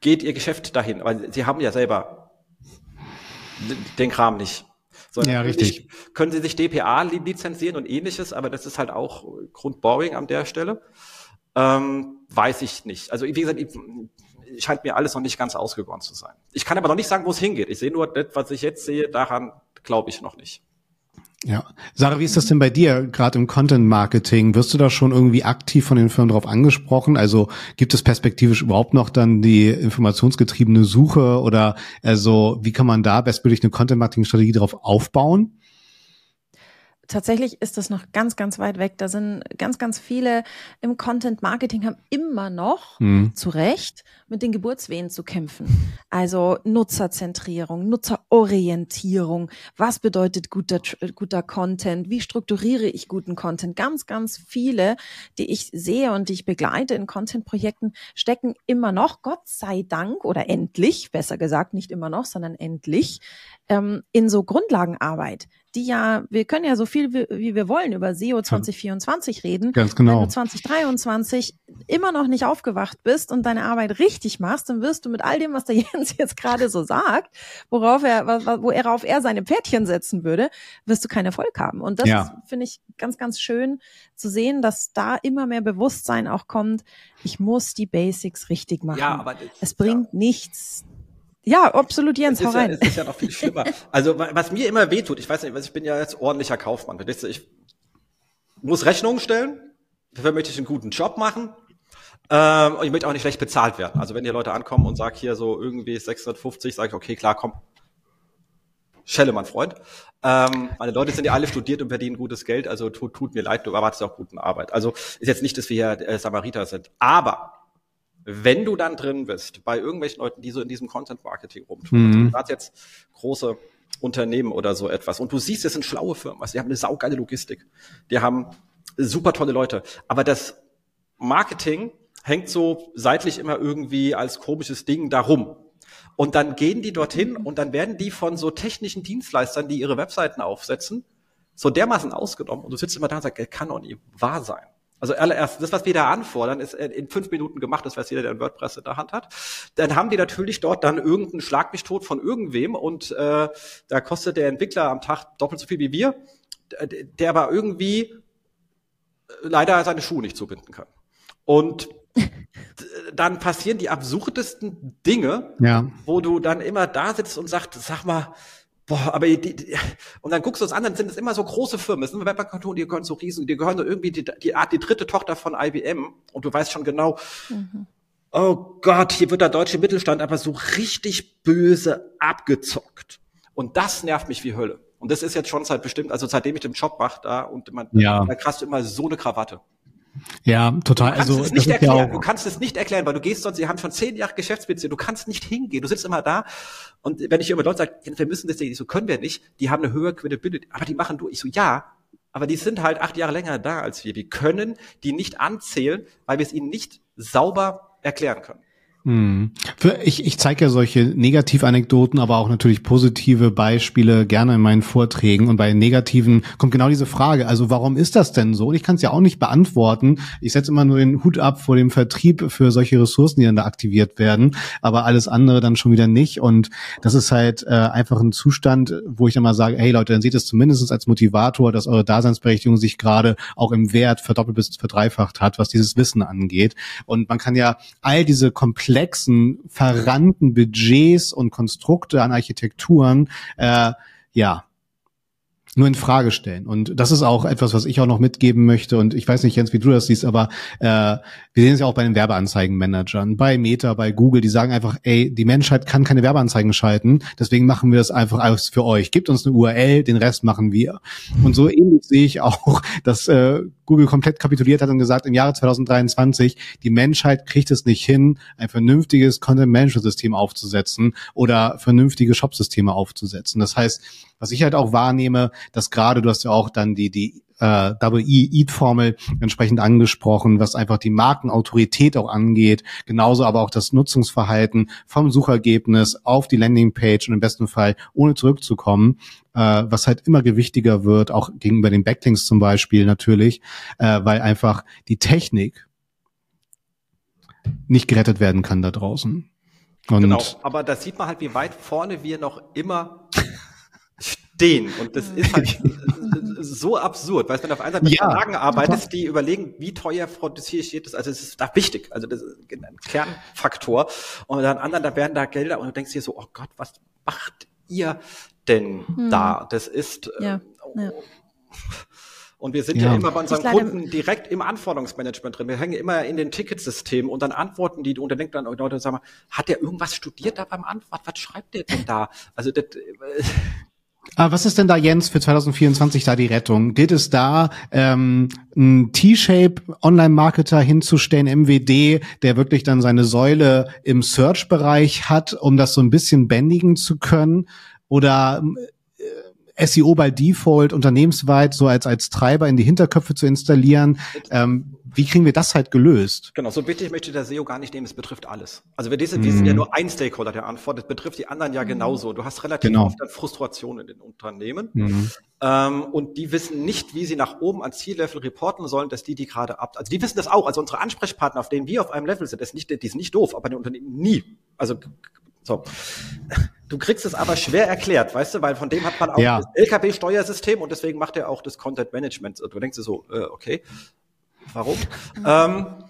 geht ihr Geschäft dahin, weil sie haben ja selber den Kram nicht. So, ja, richtig. Können Sie sich DPA lizenzieren und ähnliches, aber das ist halt auch Grundboring an der Stelle. Ähm, weiß ich nicht. Also wie gesagt, scheint mir alles noch nicht ganz ausgegoren zu sein. Ich kann aber noch nicht sagen, wo es hingeht. Ich sehe nur das, was ich jetzt sehe, daran glaube ich noch nicht. Ja. Sarah, wie ist das denn bei dir, gerade im Content Marketing? Wirst du da schon irgendwie aktiv von den Firmen darauf angesprochen? Also gibt es perspektivisch überhaupt noch dann die informationsgetriebene Suche oder also wie kann man da bestmöglich eine Content Marketing Strategie darauf aufbauen? Tatsächlich ist das noch ganz, ganz weit weg. Da sind ganz, ganz viele im Content Marketing haben immer noch mhm. zu Recht mit den Geburtswehen zu kämpfen. Also Nutzerzentrierung, Nutzerorientierung. Was bedeutet guter, guter Content? Wie strukturiere ich guten Content? Ganz, ganz viele, die ich sehe und die ich begleite in Content-Projekten, stecken immer noch, Gott sei Dank oder endlich, besser gesagt, nicht immer noch, sondern endlich, ähm, in so Grundlagenarbeit die ja, wir können ja so viel wie, wie wir wollen über SEO 2024 reden. Ganz genau. Wenn du 2023 immer noch nicht aufgewacht bist und deine Arbeit richtig machst, dann wirst du mit all dem, was der Jens jetzt gerade so sagt, worauf er, wo er auf er seine Pferdchen setzen würde, wirst du keinen Erfolg haben. Und das ja. finde ich ganz, ganz schön zu sehen, dass da immer mehr Bewusstsein auch kommt. Ich muss die Basics richtig machen. Ja, aber das, es bringt ja. nichts, ja, absolut, Jens, hau rein. Ja, es ist ja noch viel schlimmer. Also, was mir immer wehtut, ich weiß nicht, ich bin ja jetzt ordentlicher Kaufmann. Ich muss Rechnungen stellen, dafür möchte ich einen guten Job machen. Ähm, und ich möchte auch nicht schlecht bezahlt werden. Also wenn hier Leute ankommen und sagen hier so irgendwie 650, sage ich, okay, klar, komm. Schelle, mein Freund. Ähm, meine Leute sind ja alle studiert und verdienen gutes Geld, also tut, tut mir leid, du erwartest auch guten Arbeit. Also ist jetzt nicht, dass wir hier äh, Samariter sind. Aber wenn du dann drin bist, bei irgendwelchen Leuten, die so in diesem Content-Marketing rumtun, mhm. also gerade jetzt große Unternehmen oder so etwas, und du siehst, das sind schlaue Firmen, also die haben eine saugeile Logistik, die haben super tolle Leute, aber das Marketing hängt so seitlich immer irgendwie als komisches Ding darum. Und dann gehen die dorthin und dann werden die von so technischen Dienstleistern, die ihre Webseiten aufsetzen, so dermaßen ausgenommen. Und du sitzt immer da und sagst, kann doch nie wahr sein. Also allererst, das, was wir da anfordern, ist in fünf Minuten gemacht, das weiß jeder, der ein WordPress in der Hand hat. Dann haben die natürlich dort dann irgendeinen Schlag mich tot von irgendwem und äh, da kostet der Entwickler am Tag doppelt so viel wie wir, der aber irgendwie leider seine Schuhe nicht zubinden kann. Und dann passieren die absurdesten Dinge, ja. wo du dann immer da sitzt und sagst, sag mal, Boah, aber die, die, und dann guckst du es an, dann sind es immer so große Firmen, es sind Webagenturen, die gehören so riesen, die gehören so irgendwie die, die, die dritte Tochter von IBM und du weißt schon genau, mhm. oh Gott, hier wird der deutsche Mittelstand aber so richtig böse abgezockt. Und das nervt mich wie Hölle. Und das ist jetzt schon seit bestimmt, also seitdem ich den Job mache da und man, ja. da du immer so eine Krawatte. Ja, total. Du kannst also es nicht erklären. Ja du kannst es nicht erklären, weil du gehst sonst, sie haben schon zehn Jahre Geschäftsbeziehung. Du kannst nicht hingehen. Du sitzt immer da. Und wenn ich immer Leute sage, wir müssen das nicht, so können wir nicht. Die haben eine höhere Credibility, aber die machen du. Ich so, ja, aber die sind halt acht Jahre länger da als wir. Die können die nicht anzählen, weil wir es ihnen nicht sauber erklären können. Hm. Ich, ich zeige ja solche Negativanekdoten, aber auch natürlich positive Beispiele gerne in meinen Vorträgen. Und bei negativen kommt genau diese Frage, also warum ist das denn so? Und ich kann es ja auch nicht beantworten. Ich setze immer nur den Hut ab vor dem Vertrieb für solche Ressourcen, die dann da aktiviert werden, aber alles andere dann schon wieder nicht. Und das ist halt äh, einfach ein Zustand, wo ich dann mal sage, hey Leute, dann seht es zumindest als Motivator, dass eure Daseinsberechtigung sich gerade auch im Wert verdoppelt bis verdreifacht hat, was dieses Wissen angeht. Und man kann ja all diese komplexen komplexen, verrannten Budgets und Konstrukte an Architekturen, äh, ja, nur in Frage stellen. Und das ist auch etwas, was ich auch noch mitgeben möchte. Und ich weiß nicht, Jens, wie du das siehst, aber äh, wir sehen es ja auch bei den Werbeanzeigenmanagern, bei Meta, bei Google, die sagen einfach, ey, die Menschheit kann keine Werbeanzeigen schalten, deswegen machen wir das einfach alles für euch. Gebt uns eine URL, den Rest machen wir. Und so ähnlich sehe ich auch, dass äh, Google komplett kapituliert hat und gesagt, im Jahre 2023, die Menschheit kriegt es nicht hin, ein vernünftiges Content-Management-System aufzusetzen oder vernünftige Shop-Systeme aufzusetzen. Das heißt, was ich halt auch wahrnehme, dass gerade, du hast ja auch dann die, die äh, Double E Eat Formel entsprechend angesprochen, was einfach die Markenautorität auch angeht, genauso aber auch das Nutzungsverhalten vom Suchergebnis auf die Landingpage und im besten Fall ohne zurückzukommen, äh, was halt immer gewichtiger wird, auch gegenüber den Backlinks zum Beispiel natürlich, äh, weil einfach die Technik nicht gerettet werden kann da draußen. Und genau, aber da sieht man halt, wie weit vorne wir noch immer den. Und das ist halt so absurd, weil wenn du auf einer Seite mit ja, Verlagen arbeitest, die überlegen, wie teuer produziere ich jedes, also es ist da wichtig, also das ist ein Kernfaktor. Und dann anderen, da werden da Gelder und du denkst dir so, oh Gott, was macht ihr denn hm. da? Das ist, ja. Äh, ja. Und wir sind ja, ja immer bei unseren Kunden direkt im Anforderungsmanagement drin. Wir hängen immer in den Ticketsystemen und dann antworten die und dann denkt dann Leute, sag mal, hat der irgendwas studiert da beim Antwort? Was schreibt der denn da? Also das, äh, Ah, was ist denn da, Jens, für 2024 da die Rettung? Gilt es da, ähm, ein T-Shape Online-Marketer hinzustellen, MWD, der wirklich dann seine Säule im Search-Bereich hat, um das so ein bisschen bändigen zu können? Oder äh, SEO by Default unternehmensweit so als, als Treiber in die Hinterköpfe zu installieren? Ähm, wie kriegen wir das halt gelöst? Genau, so bitte ich möchte der SEO gar nicht nehmen, es betrifft alles. Also wir, diese, mhm. wir sind ja nur ein Stakeholder, der antwortet, betrifft die anderen ja mhm. genauso. Du hast relativ genau. oft dann Frustration in den Unternehmen. Mhm. Ähm, und die wissen nicht, wie sie nach oben ans Ziellevel reporten sollen, dass die die gerade ab, also die wissen das auch, also unsere Ansprechpartner, auf denen wir auf einem Level sind, ist nicht, die sind nicht doof, aber die Unternehmen nie. Also, so. Du kriegst es aber schwer erklärt, weißt du, weil von dem hat man auch ja. das LKB-Steuersystem und deswegen macht er auch das Content Management. Du denkst dir so, äh, okay, warum. ähm,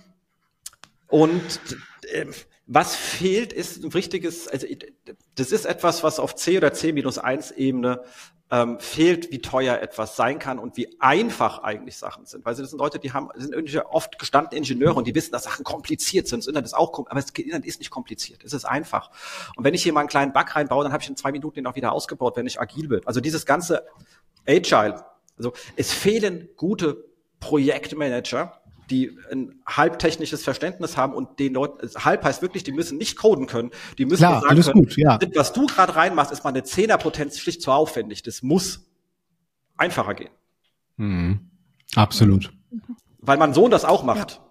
und äh, was fehlt, ist ein richtiges, also das ist etwas, was auf C oder C-1 Ebene ähm, fehlt, wie teuer etwas sein kann und wie einfach eigentlich Sachen sind. Weil das sind Leute, die haben, sind oft gestandene Ingenieure und die wissen, dass Sachen kompliziert sind. Das Internet ist auch, aber das Internet ist nicht kompliziert. Es ist einfach. Und wenn ich hier mal einen kleinen Bug reinbaue, dann habe ich in zwei Minuten den auch wieder ausgebaut, wenn ich agil bin. Also dieses ganze Agile. Also es fehlen gute Projektmanager, die ein halbtechnisches Verständnis haben und den Leuten, halb heißt wirklich, die müssen nicht coden können, die müssen Klar, sagen können, gut, ja. was du gerade reinmachst, ist mal eine Zehnerpotenz schlicht zu aufwendig. Das muss einfacher gehen. Mhm. Absolut. Weil mein Sohn das auch macht. Ja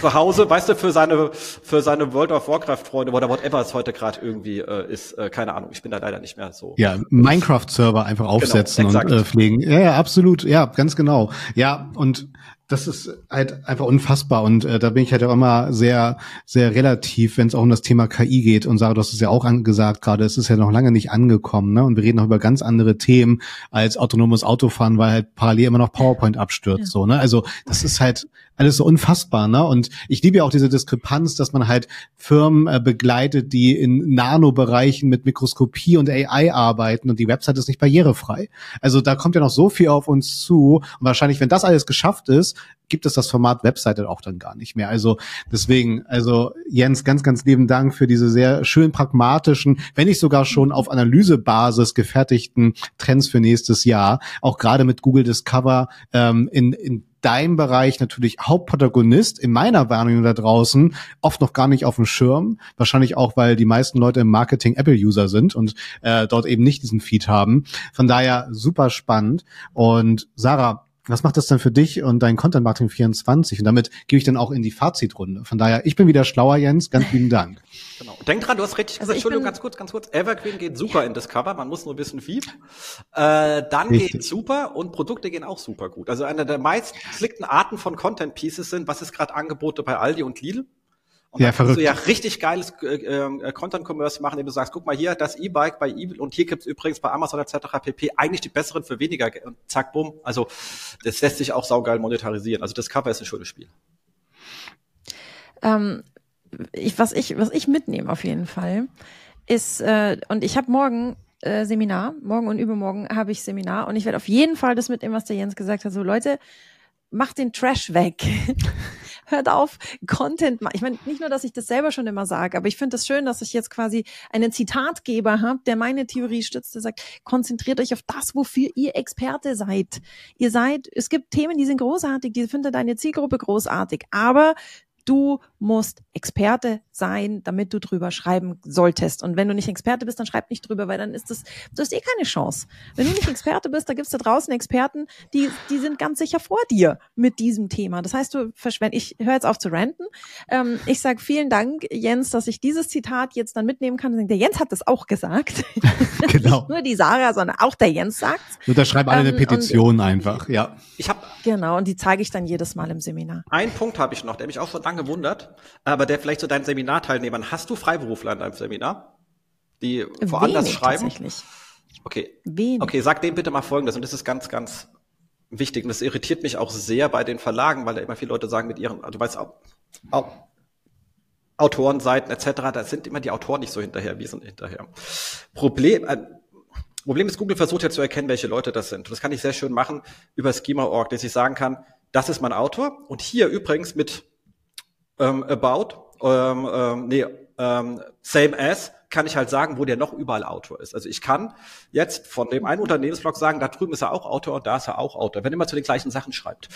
zu Hause, weißt du, für seine für seine World of Warcraft Freunde oder whatever es heute gerade irgendwie äh, ist, äh, keine Ahnung, ich bin da leider nicht mehr so. Ja, Minecraft Server einfach genau, aufsetzen genau, und äh, pflegen. Ja, ja, absolut, ja, ganz genau. Ja, und das ist halt einfach unfassbar und äh, da bin ich halt auch immer sehr, sehr relativ, wenn es auch um das Thema KI geht und sage, du hast es ja auch angesagt gerade, es ist ja noch lange nicht angekommen, ne? Und wir reden noch über ganz andere Themen als autonomes Autofahren, weil halt parallel immer noch PowerPoint abstürzt, ja. so, ne? Also das ist halt alles so unfassbar, ne? Und ich liebe ja auch diese Diskrepanz, dass man halt Firmen äh, begleitet, die in Nanobereichen mit Mikroskopie und AI arbeiten und die Website ist nicht barrierefrei. Also da kommt ja noch so viel auf uns zu und wahrscheinlich, wenn das alles geschafft ist, gibt es das Format Webseite auch dann gar nicht mehr. Also deswegen, also Jens, ganz, ganz lieben Dank für diese sehr schön pragmatischen, wenn nicht sogar schon auf Analysebasis gefertigten Trends für nächstes Jahr. Auch gerade mit Google Discover ähm, in, in deinem Bereich natürlich Hauptprotagonist in meiner Wahrnehmung da draußen oft noch gar nicht auf dem Schirm. Wahrscheinlich auch, weil die meisten Leute im Marketing Apple-User sind und äh, dort eben nicht diesen Feed haben. Von daher super spannend. Und Sarah, was macht das denn für dich und dein Content Marketing 24? Und damit gebe ich dann auch in die Fazitrunde. Von daher, ich bin wieder schlauer, Jens. Ganz lieben Dank. Genau. Denk dran, du hast richtig also gesagt. Entschuldigung, ganz kurz, ganz kurz. Evergreen geht super in Discover. Man muss nur wissen, wie. Äh, dann richtig. geht super und Produkte gehen auch super gut. Also eine der meist klickten Arten von Content Pieces sind, was ist gerade Angebote bei Aldi und Lidl? Und ja, dann kannst du ja richtig geiles äh, äh, Content-Commerce machen, indem du sagst, guck mal hier, das E-Bike bei eBay und hier gibt's übrigens bei Amazon etc. pp. eigentlich die besseren für weniger und zack, bumm. Also das lässt sich auch saugeil monetarisieren. Also das Cover ist ein schönes Spiel. Ähm, ich, was ich was ich mitnehme auf jeden Fall ist äh, und ich habe morgen äh, Seminar, morgen und übermorgen habe ich Seminar und ich werde auf jeden Fall das mitnehmen, was der Jens gesagt hat. So Leute, macht den Trash weg. hört auf, Content. Ich meine, nicht nur, dass ich das selber schon immer sage, aber ich finde es das schön, dass ich jetzt quasi einen Zitatgeber habe, der meine Theorie stützt, der sagt, konzentriert euch auf das, wofür ihr Experte seid. Ihr seid, es gibt Themen, die sind großartig, die findet deine Zielgruppe großartig, aber du musst Experte sein, damit du drüber schreiben solltest. Und wenn du nicht Experte bist, dann schreib nicht drüber, weil dann ist das, du hast eh keine Chance. Wenn du nicht Experte bist, da gibt's da draußen Experten, die, die sind ganz sicher vor dir mit diesem Thema. Das heißt, du verschwendest, ich höre jetzt auf zu ranten. Ähm, ich sage vielen Dank, Jens, dass ich dieses Zitat jetzt dann mitnehmen kann. Der Jens hat das auch gesagt. Genau. Nicht nur die Sarah, sondern auch der Jens sagt's. Unterschreib alle ähm, eine Petition einfach, ja. Ich habe Genau, und die zeige ich dann jedes Mal im Seminar. Ein Punkt habe ich noch, der mich auch so lange wundert, aber der vielleicht zu deinen Seminarteilnehmern. Hast du Freiberufler in deinem Seminar, die woanders Wenig, schreiben? Tatsächlich. Okay. Wenig. Okay, sag dem bitte mal Folgendes und das ist ganz, ganz wichtig und das irritiert mich auch sehr bei den Verlagen, weil da immer viele Leute sagen mit ihren, du weißt auch, auch Autorenseiten etc., da sind immer die Autoren nicht so hinterher, wir sind hinterher. Problem, äh, Problem ist, Google versucht ja zu erkennen, welche Leute das sind. Und das kann ich sehr schön machen über Schema.org, dass ich sagen kann, das ist mein Autor und hier übrigens mit ähm, About, ähm, ähm, nee, ähm, Same As, kann ich halt sagen, wo der noch überall Autor ist. Also ich kann jetzt von dem einen Unternehmensblog sagen, da drüben ist er auch Autor und da ist er auch Autor, wenn er immer zu den gleichen Sachen schreibt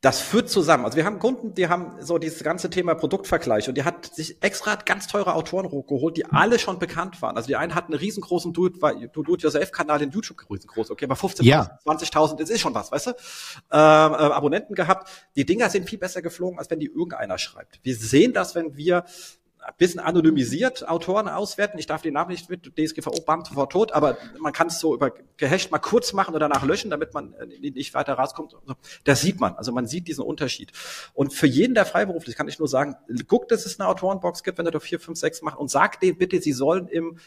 das führt zusammen. Also wir haben Kunden, die haben so dieses ganze Thema Produktvergleich und die hat sich extra ganz teure Autoren geholt, die alle schon bekannt waren. Also die einen hatten einen riesengroßen Do-it-yourself-Kanal in YouTube, riesengroß, okay, aber 15.000, ja. 20.000, das ist schon was, weißt du? Ähm, äh, Abonnenten gehabt. Die Dinger sind viel besser geflogen, als wenn die irgendeiner schreibt. Wir sehen das, wenn wir ein bisschen anonymisiert Autoren auswerten. Ich darf den Namen nicht mit DSGVO bam sofort tot, aber man kann es so über gehasht mal kurz machen oder danach löschen, damit man äh, nicht weiter rauskommt. Das sieht man. Also man sieht diesen Unterschied. Und für jeden, der freiberuflich, kann ich nur sagen, guck, dass es eine Autorenbox gibt, wenn er doch vier, fünf, sechs macht und sag denen bitte, sie sollen im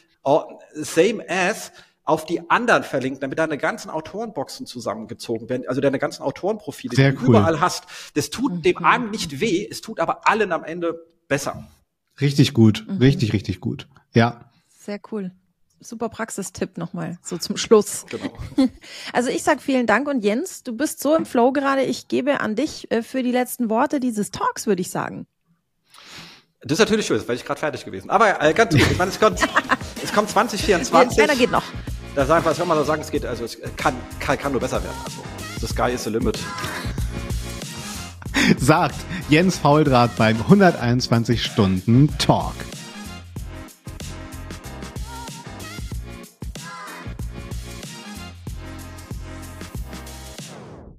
Same As auf die anderen verlinken, damit deine ganzen Autorenboxen zusammengezogen werden, also deine ganzen Autorenprofile, Sehr die du cool. überall hast. Das tut dem einen nicht weh, es tut aber allen am Ende besser. Richtig gut, mhm. richtig, richtig gut. Ja. Sehr cool. Super Praxistipp nochmal, so zum Schluss. Genau. Also ich sag vielen Dank und Jens, du bist so im Flow gerade. Ich gebe an dich äh, für die letzten Worte dieses Talks, würde ich sagen. Das ist natürlich schön, weil ich gerade fertig gewesen. Aber äh, ganz gut, ich meine, es kommt, es kommt 2024. Einer geht noch. Da sagen, was soll man so sagen, es geht, also es kann, kann, kann nur besser werden. Also, the sky is the limit. sagt Jens Fauldraht beim 121 Stunden Talk.